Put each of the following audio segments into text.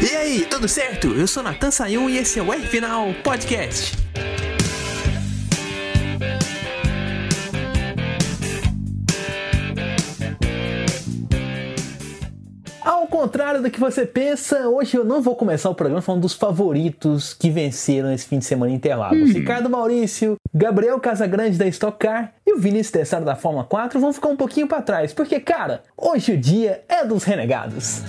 E aí, tudo certo? Eu sou Natan Sayun e esse é o R Final Podcast. Ao contrário do que você pensa, hoje eu não vou começar o programa falando dos favoritos que venceram esse fim de semana em Interlagos. Hum. Ricardo Maurício, Gabriel Casagrande da Stock Car e o Vinícius Tessaro da Fórmula 4 vão ficar um pouquinho para trás, porque, cara, hoje o dia é dos renegados.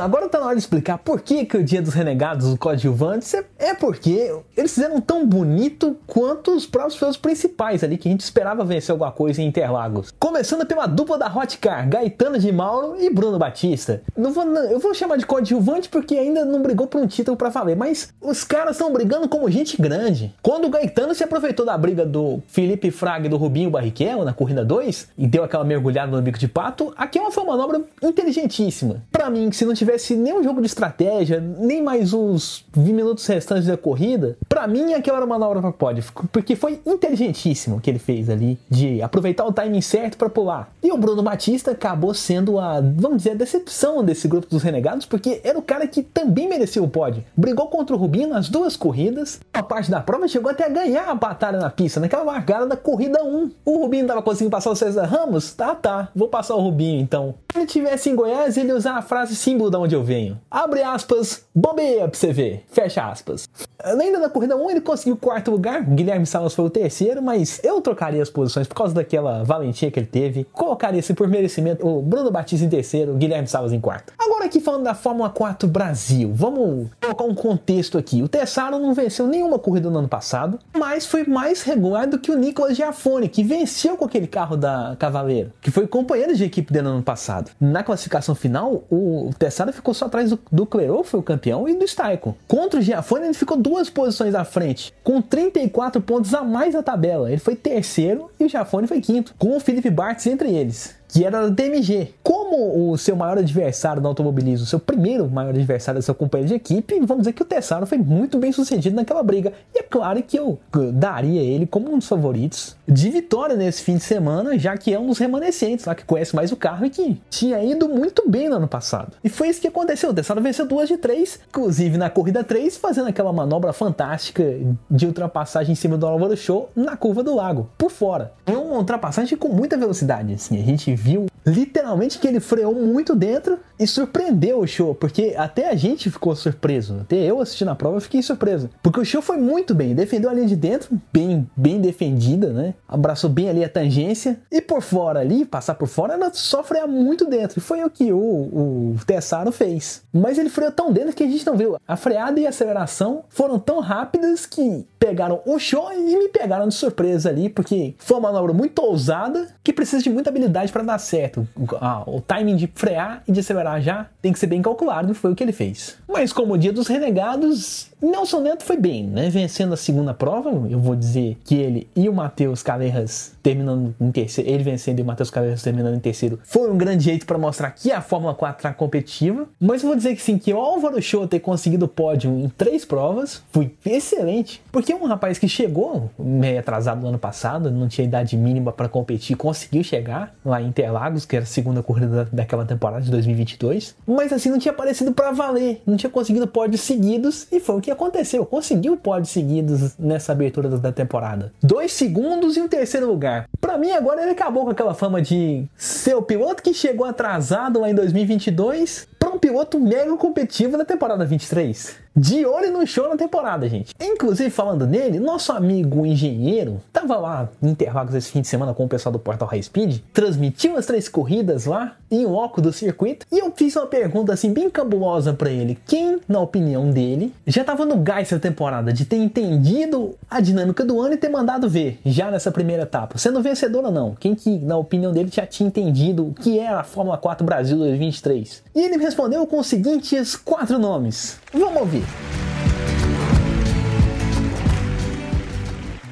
Agora tá na hora de explicar por que, que o Dia dos Renegados, os coadjuvantes, é, é porque eles fizeram tão bonito quanto os próprios filmes principais ali, que a gente esperava vencer alguma coisa em Interlagos. Começando pela dupla da Hot Car, Gaetano de Mauro e Bruno Batista. Não vou, não, eu vou chamar de coadjuvante porque ainda não brigou por um título para valer, mas os caras estão brigando como gente grande. Quando o Gaetano se aproveitou da briga do Felipe Fraga e do Rubinho Barrichello na corrida 2 e deu aquela mergulhada no bico de pato, aqui é uma, foi uma manobra inteligentíssima. Para mim, se não tivesse nenhum jogo de estratégia, nem mais uns 20 minutos restantes da corrida, para mim aquela era uma manobra para pódio, porque foi inteligentíssimo o que ele fez ali, de aproveitar o timing certo para pular. E o Bruno Batista acabou sendo a, vamos dizer, a decepção desse grupo dos renegados, porque era o cara que também merecia o pódio. Brigou contra o Rubinho nas duas corridas, uma parte da prova chegou até a ganhar a batalha na pista, naquela largada da corrida 1. O Rubinho tava conseguindo passar o César Ramos? Tá, tá, vou passar o Rubinho então. Se ele tivesse em Goiás, ele ia usar a frase símbolo da onde eu venho. Abre aspas, bobeia pra você ver. Fecha aspas. Ainda na corrida 1 ele conseguiu o quarto lugar, Guilherme Salas foi o terceiro, mas eu trocaria as posições por causa daquela valentia que ele teve. Colocaria se por merecimento o Bruno Batista em terceiro, Guilherme Salas em quarto. Agora aqui falando da Fórmula 4 Brasil, vamos colocar um contexto aqui. O Tessaro não venceu nenhuma corrida no ano passado, mas foi mais regular do que o Nicolas Giafone, que venceu com aquele carro da Cavaleiro, que foi companheiro de equipe dele no ano passado. Na classificação final, o Tessaro ficou só atrás do, do Clerot, foi o campeão, e do Staiko. Contra o Giafone, ele ficou duas posições à frente, com 34 pontos a mais na tabela. Ele foi terceiro e o Giafone foi quinto, com o Felipe Bartz entre eles que era da DMG. Como o seu maior adversário no automobilismo, seu primeiro maior adversário, seu companheiro de equipe, vamos dizer que o Tessaro foi muito bem sucedido naquela briga. E é claro que eu daria ele como um dos favoritos de vitória nesse fim de semana, já que é um dos remanescentes lá que conhece mais o carro e que tinha ido muito bem no ano passado. E foi isso que aconteceu. O Tessaro venceu duas de três, inclusive na corrida 3, fazendo aquela manobra fantástica de ultrapassagem em cima do Álvaro Show na curva do lago, por fora. Foi uma ultrapassagem com muita velocidade, assim. A gente viu literalmente que ele freou muito dentro e surpreendeu o show, porque até a gente ficou surpreso. Até eu assistindo a prova fiquei surpreso. Porque o show foi muito bem, defendeu a linha de dentro, bem, bem defendida, né? Abraçou bem ali a tangência. E por fora ali, passar por fora, ela só freia muito dentro. E foi o que o, o Tessaro fez. Mas ele freou tão dentro que a gente não viu. A freada e a aceleração foram tão rápidas que pegaram o show e me pegaram de surpresa ali, porque foi uma manobra muito ousada que precisa de muita habilidade para dar certo. O, o timing de frear e de acelerar já tem que ser bem calculado, foi o que ele fez. Mas como o dia dos renegados, Nelson Neto foi bem, né? Vencendo a segunda prova, eu vou dizer que ele e o Matheus Calerras terminando em terceiro, ele vencendo e o Matheus Calerras terminando em terceiro, foi um grande jeito para mostrar que a Fórmula 4 tá competitiva. Mas eu vou dizer que sim, que o Álvaro Show ter conseguido pódio em três provas foi excelente, porque um rapaz que chegou meio atrasado no ano passado, não tinha idade mínima para competir, conseguiu chegar lá em Interlagos, que era a segunda corrida daquela temporada de 2022, mas assim não tinha aparecido para valer, não tinha conseguido pódios seguidos e foi o que aconteceu. Conseguiu pódios seguidos nessa abertura da temporada. Dois segundos e um terceiro lugar. Para mim, agora ele acabou com aquela fama de ser o piloto que chegou atrasado lá em 2022 para um piloto mega competitivo na temporada 23 de olho no show na temporada, gente. Inclusive, falando nele, nosso amigo engenheiro tava lá em Interlagos esse fim de semana com o pessoal do Portal High Speed, transmitiu as três corridas lá em óculos do circuito e eu fiz uma pergunta assim bem cabulosa para ele. Quem, na opinião dele, já tava no gás essa temporada de ter entendido a dinâmica do ano e ter mandado ver já nessa primeira etapa, sendo vencedor ou não? Quem que, na opinião dele, já tinha entendido o que era a Fórmula 4 Brasil 2023? E ele me respondeu com os seguintes quatro nomes. Vamos ouvir.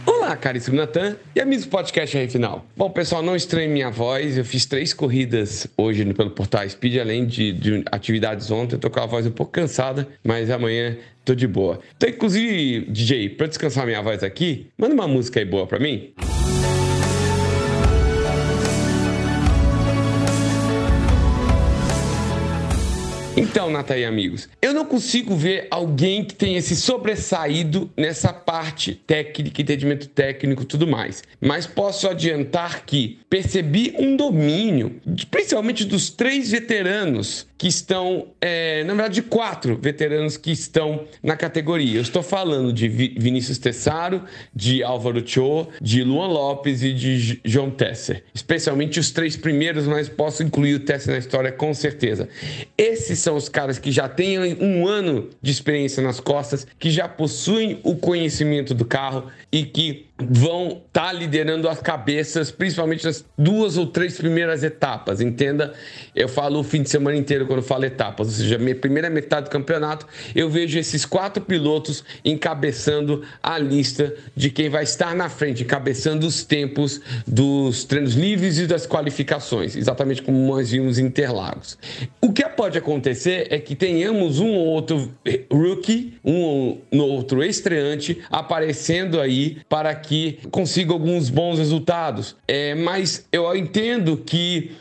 Olá, caríssimo Natan e amigos do podcast aí final. Bom, pessoal, não estranhe minha voz. Eu fiz três corridas hoje pelo Portal Speed, além de, de atividades ontem. Eu tô com a voz um pouco cansada, mas amanhã tô de boa. Então, inclusive, DJ, para descansar minha voz aqui, manda uma música aí boa para mim. Música Então, Nata amigos, eu não consigo ver alguém que tenha se sobressaído nessa parte técnica, entendimento técnico tudo mais. Mas posso adiantar que percebi um domínio, principalmente dos três veteranos que estão, é, na verdade, quatro veteranos que estão na categoria. Eu estou falando de Vinícius Tessaro, de Álvaro Cho, de Luan Lopes e de João Tesser. Especialmente os três primeiros, mas posso incluir o Tesser na história com certeza. Esses são os caras que já têm um ano de experiência nas costas, que já possuem o conhecimento do carro e que vão estar tá liderando as cabeças, principalmente nas duas ou três primeiras etapas. Entenda, eu falo o fim de semana inteiro quando falo etapas, ou seja, minha primeira metade do campeonato, eu vejo esses quatro pilotos encabeçando a lista de quem vai estar na frente, encabeçando os tempos dos treinos livres e das qualificações, exatamente como nós vimos em Interlagos. O que pode acontecer é que tenhamos um ou outro rookie, um ou outro estreante aparecendo aí para que consiga alguns bons resultados. É, mas eu entendo que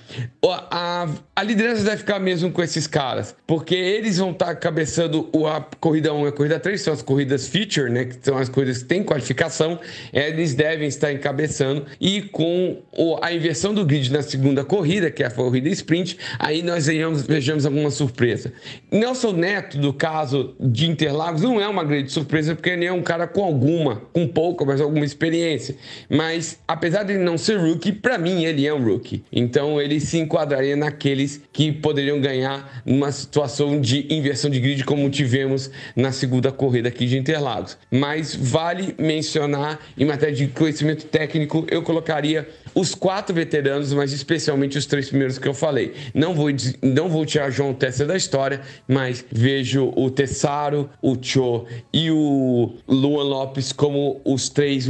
a, a liderança deve ficar mesmo com esses caras, porque eles vão estar tá cabeçando a corrida 1 e a corrida 3, são as corridas feature, né, que são as coisas que têm qualificação, eles devem estar encabeçando e com a inversão do grid na segunda corrida, que é a corrida sprint, aí nós vejamos, vejamos alguma surpresa. Nelson Neto, do caso de Interlagos, não é uma grande surpresa, porque ele é um cara com alguma, com pouca, mas alguma experiência. Mas apesar de ele não ser rookie, para mim ele é um rookie. Então ele se enquadraria naqueles que poderiam ganhar numa situação de inversão de grid como tivemos na segunda corrida aqui de Interlagos. Mas vale mencionar, em matéria de conhecimento técnico, eu colocaria os quatro veteranos, mas especialmente os três primeiros que eu falei. Não vou, não vou tirar João Tessa da história, mas vejo o Tessaro, o Cho e o Luan Lopes como os três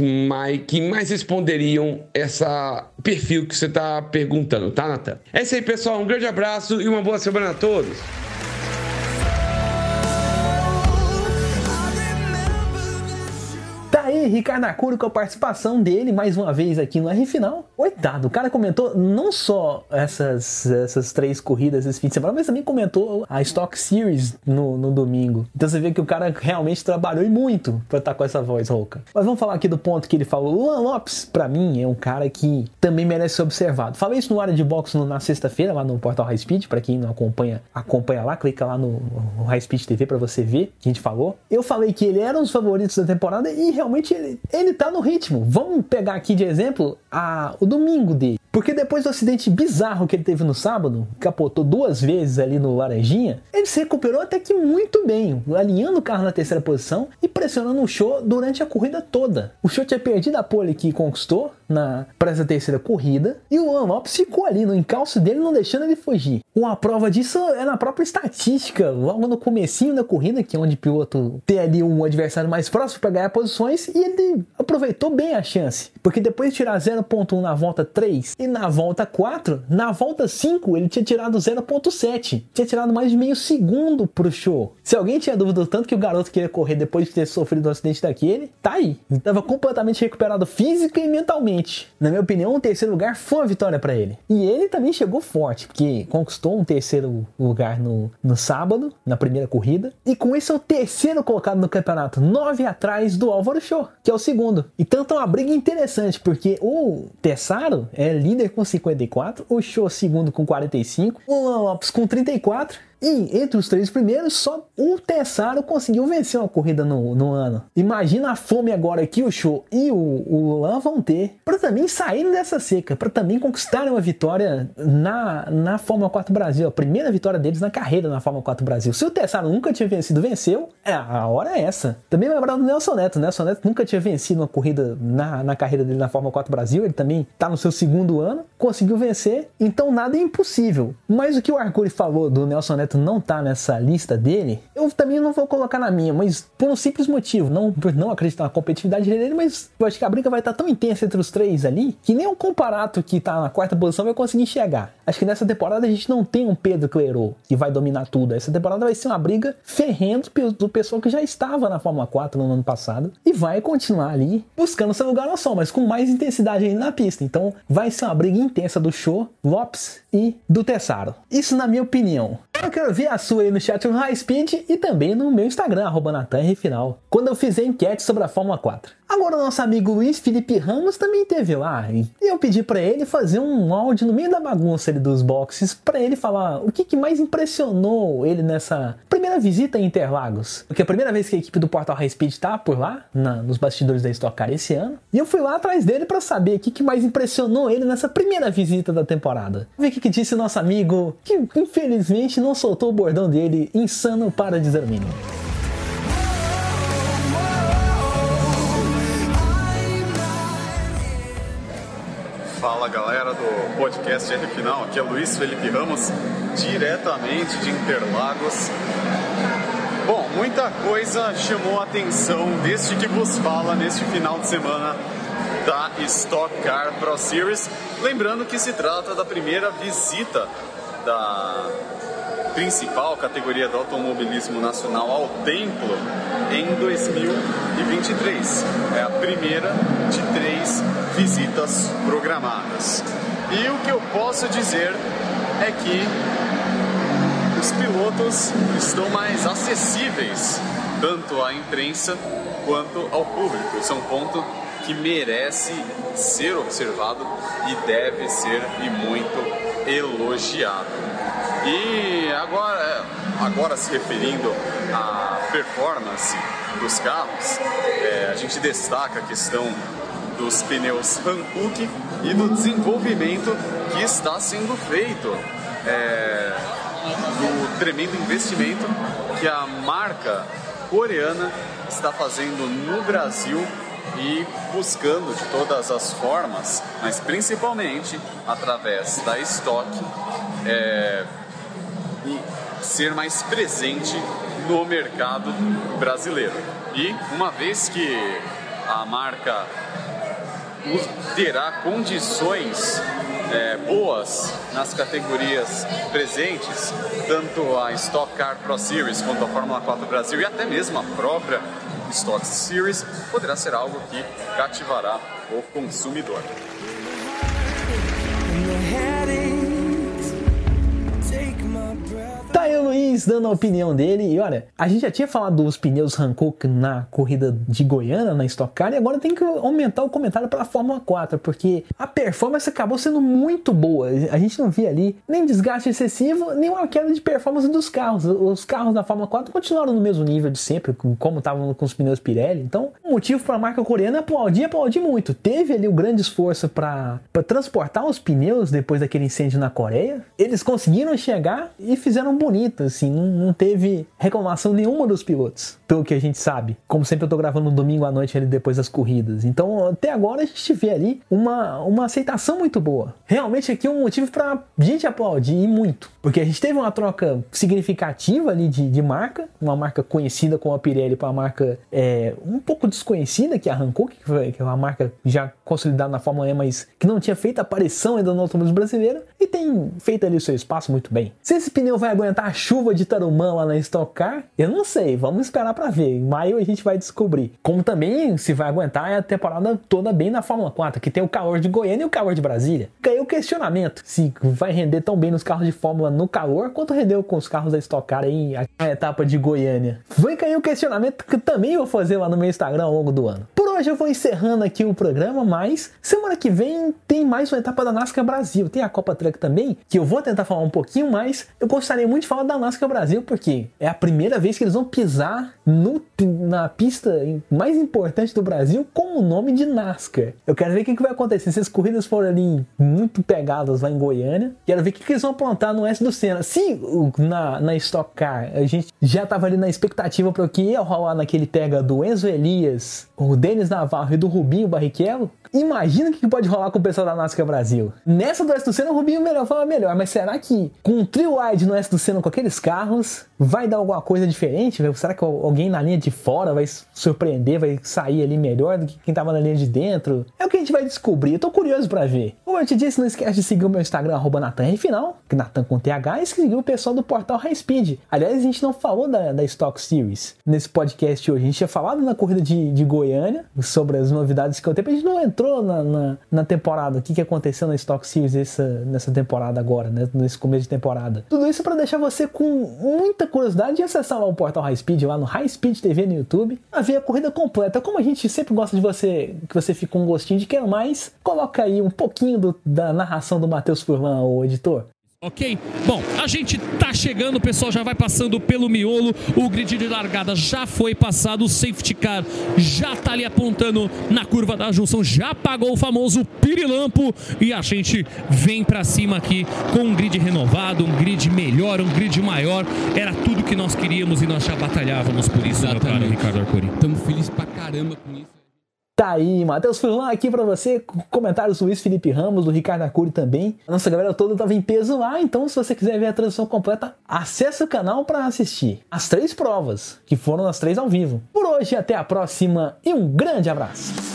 que mais responderiam essa perfil que você está perguntando, tá, Natan? É isso aí, pessoal. Um grande abraço e uma boa semana a todos. Aí, Ricardo Acuro com a participação dele mais uma vez aqui no R Final. Coitado, o cara comentou não só essas, essas três corridas esse fim de semana, mas também comentou a Stock Series no, no domingo. Então você vê que o cara realmente trabalhou e muito pra estar tá com essa voz rouca. Mas vamos falar aqui do ponto que ele falou. Luan Lopes, pra mim, é um cara que também merece ser observado. Falei isso no área de boxe na sexta-feira, lá no portal High Speed. Pra quem não acompanha, acompanha lá, clica lá no, no High Speed TV pra você ver que a gente falou. Eu falei que ele era um dos favoritos da temporada e realmente ele, ele tá no ritmo. Vamos pegar aqui de exemplo a, o domingo dele. Porque depois do acidente bizarro que ele teve no sábado, capotou duas vezes ali no Laranjinha, ele se recuperou até que muito bem, alinhando o carro na terceira posição e pressionando o show durante a corrida toda. O show tinha perdido a pole que conquistou na para essa terceira corrida e o Juan Lopes ficou ali no encalço dele, não deixando ele fugir. Uma prova disso é na própria estatística, logo no comecinho da corrida, que é onde o piloto tem ali um adversário mais próximo para ganhar posições e ele aproveitou bem a chance, porque depois de tirar 0.1 na volta 3 e na volta 4, na volta 5 ele tinha tirado 0.7. Tinha tirado mais de meio segundo pro show. Se alguém tinha dúvida do tanto que o garoto queria correr depois de ter sofrido um acidente daquele, tá aí. Estava completamente recuperado física e mentalmente. Na minha opinião, o terceiro lugar foi uma vitória para ele. E ele também chegou forte, porque conquistou um terceiro lugar no, no sábado, na primeira corrida. E com isso é o terceiro colocado no campeonato, nove atrás do Álvaro Show, que é o segundo. Então tá uma briga interessante, porque o Tessaro é líder com 54, o Show segundo com 45, o Lopes com 34 e entre os três primeiros, só o Tessaro conseguiu vencer uma corrida no, no ano. Imagina a fome agora que o Show e o, o Lan vão ter para também saírem dessa seca, para também conquistarem uma vitória na, na Fórmula 4 Brasil, a primeira vitória deles na carreira na Fórmula 4 Brasil. Se o Tessaro nunca tinha vencido, venceu, é, a hora é essa. Também lembrar do Nelson Neto. O Nelson Neto nunca tinha vencido uma corrida na, na carreira dele na Fórmula 4 Brasil, ele também está no seu segundo ano, conseguiu vencer, então nada é impossível. Mas o que o Arcuri falou do Nelson Neto não tá nessa lista dele, eu também não vou colocar na minha, mas por um simples motivo, não por não acreditar na competitividade dele, mas eu acho que a briga vai estar tá tão intensa entre os três ali, que nem um comparato que tá na quarta posição vai conseguir enxergar. Acho que nessa temporada a gente não tem um Pedro Clerot que vai dominar tudo. Essa temporada vai ser uma briga ferrendo do pessoal que já estava na Fórmula 4 no ano passado e vai continuar ali buscando seu lugar no sol, mas com mais intensidade ainda na pista. Então vai ser uma briga intensa do Show, Lopes e do Tessaro. Isso na minha opinião. Quero ver a sua aí no chat no High Speed e também no meu Instagram, arroba Final, quando eu fizer enquete sobre a Fórmula 4. Agora o nosso amigo Luiz Felipe Ramos também teve lá e eu pedi para ele fazer um áudio no meio da bagunça ali dos boxes para ele falar o que, que, mais impressionou ele nessa primeira visita em Interlagos. Porque é a primeira vez que a equipe do Portal High Speed tá por lá, na, nos bastidores da Stock Car esse ano. E eu fui lá atrás dele para saber o que, que, mais impressionou ele nessa primeira visita da temporada. Vamos ver o que, que disse nosso amigo que infelizmente não soltou o bordão dele insano para dizer o mínimo. Fala galera do podcast R Final, aqui é Luiz Felipe Ramos, diretamente de Interlagos. Bom, muita coisa chamou a atenção deste que vos fala neste final de semana da Stock Car Pro Series. Lembrando que se trata da primeira visita da principal categoria do automobilismo nacional ao templo em 2023. É a primeira de três visitas programadas. E o que eu posso dizer é que os pilotos estão mais acessíveis tanto à imprensa quanto ao público. Isso é um ponto que merece ser observado e deve ser e muito elogiado. E agora, agora se referindo à performance dos carros, é, a gente destaca a questão dos pneus Hankook e do desenvolvimento que está sendo feito, é, do tremendo investimento que a marca coreana está fazendo no Brasil e buscando de todas as formas, mas principalmente através da Stock, é, e ser mais presente no mercado brasileiro. E uma vez que a marca terá condições é, boas nas categorias presentes, tanto a Stock Car Pro Series quanto a Fórmula 4 Brasil e até mesmo a própria Stock Series, poderá ser algo que cativará o consumidor. Tá aí o Luiz dando a opinião dele. E olha, a gente já tinha falado dos pneus Hankook na corrida de Goiânia, na Stock Car, e agora tem que aumentar o comentário para a Fórmula 4, porque a performance acabou sendo muito boa. A gente não via ali nem desgaste excessivo, nem uma queda de performance dos carros. Os carros da Fórmula 4 continuaram no mesmo nível de sempre, como estavam com os pneus Pirelli. Então, o motivo para a marca coreana é aplaudir, aplaudir muito. Teve ali o um grande esforço para transportar os pneus depois daquele incêndio na Coreia. Eles conseguiram chegar e fizeram bonita, assim, não, não, teve reclamação nenhuma dos pilotos, pelo que a gente sabe. Como sempre, eu tô gravando no domingo à noite ali depois das corridas. Então, até agora a gente vê ali uma, uma aceitação muito boa. Realmente aqui é um motivo pra gente aplaudir e muito. Porque a gente teve uma troca significativa ali de, de marca, uma marca conhecida como a Pirelli para uma marca é, um pouco desconhecida, que arrancou, que, foi, que é uma marca já consolidada na Fórmula E, mas que não tinha feito aparição ainda no automobilismo brasileiro e tem feito ali o seu espaço muito bem. Se esse pneu vai aguentar a chuva de Tarumã lá na Stock Car? Eu não sei, vamos esperar para ver. Em maio a gente vai descobrir. Como também se vai aguentar a temporada toda bem na Fórmula 4, que tem o calor de Goiânia e o calor de Brasília. Ganhou o questionamento se vai render tão bem nos carros de Fórmula no calor quanto rendeu com os carros da Stock Car aí a etapa de Goiânia. Vai cair o questionamento que também vou fazer lá no meu Instagram ao longo do ano. Por hoje eu vou encerrando aqui o programa, mas semana que vem tem mais uma etapa da NASCAR Brasil. Tem a Copa Truck também, que eu vou tentar falar um pouquinho mais. Eu gostaria muito de falar da NASCAR Brasil, porque é a primeira vez que eles vão pisar no, na pista mais importante do Brasil com o nome de NASCAR. Eu quero ver o que, que vai acontecer. Se as corridas forem ali muito pegadas lá em Goiânia, quero ver o que, que eles vão plantar no S do Senna. Se na, na Stock Car a gente já estava ali na expectativa para o que ia rolar naquele pega do Enzo Elias, o Denis Navarro e do Rubinho Barrichello, Imagina o que pode rolar com o pessoal da NASCAR Brasil. Nessa do S do Senna, o Rubinho melhor fala melhor, mas será que com um trio wide no S do Senna com aqueles carros, vai dar alguma coisa diferente? Será que alguém na linha de fora vai surpreender, vai sair ali melhor do que quem tava na linha de dentro? É o que a gente vai descobrir. Eu tô curioso para ver. Como eu te disse, não esquece de seguir o meu Instagram, arroba NatanRFinal, Natan com TH, e seguir o pessoal do portal High Speed. Aliás, a gente não falou da, da Stock Series nesse podcast hoje. A gente tinha falado na corrida de, de Goiânia sobre as novidades que eu tenho. A gente não entrou na, na, na temporada, o que, que aconteceu na Stock Series essa, nessa temporada agora, né? Nesse começo de temporada. Tudo isso para deixar você com muita curiosidade de acessar lá o portal High Speed, lá no High Speed TV no YouTube, a ver a corrida completa. Como a gente sempre gosta de você, que você fique com um gostinho de quer mais, coloca aí um pouquinho do, da narração do Matheus Furlan, o editor. Ok? Bom, a gente tá chegando, o pessoal já vai passando pelo miolo, o grid de largada já foi passado, o safety car já tá ali apontando na curva da junção, já apagou o famoso pirilampo e a gente vem para cima aqui com um grid renovado, um grid melhor, um grid maior. Era tudo que nós queríamos e nós já batalhávamos por isso, Exatamente. meu caro Ricardo Arcuri. Estamos felizes pra caramba com isso. Tá aí, Matheus Furlan aqui para você, comentários do Luiz Felipe Ramos, do Ricardo Arcuri também. A nossa galera toda tava em peso lá, então se você quiser ver a transmissão completa, acesse o canal para assistir as três provas, que foram as três ao vivo. Por hoje, até a próxima e um grande abraço!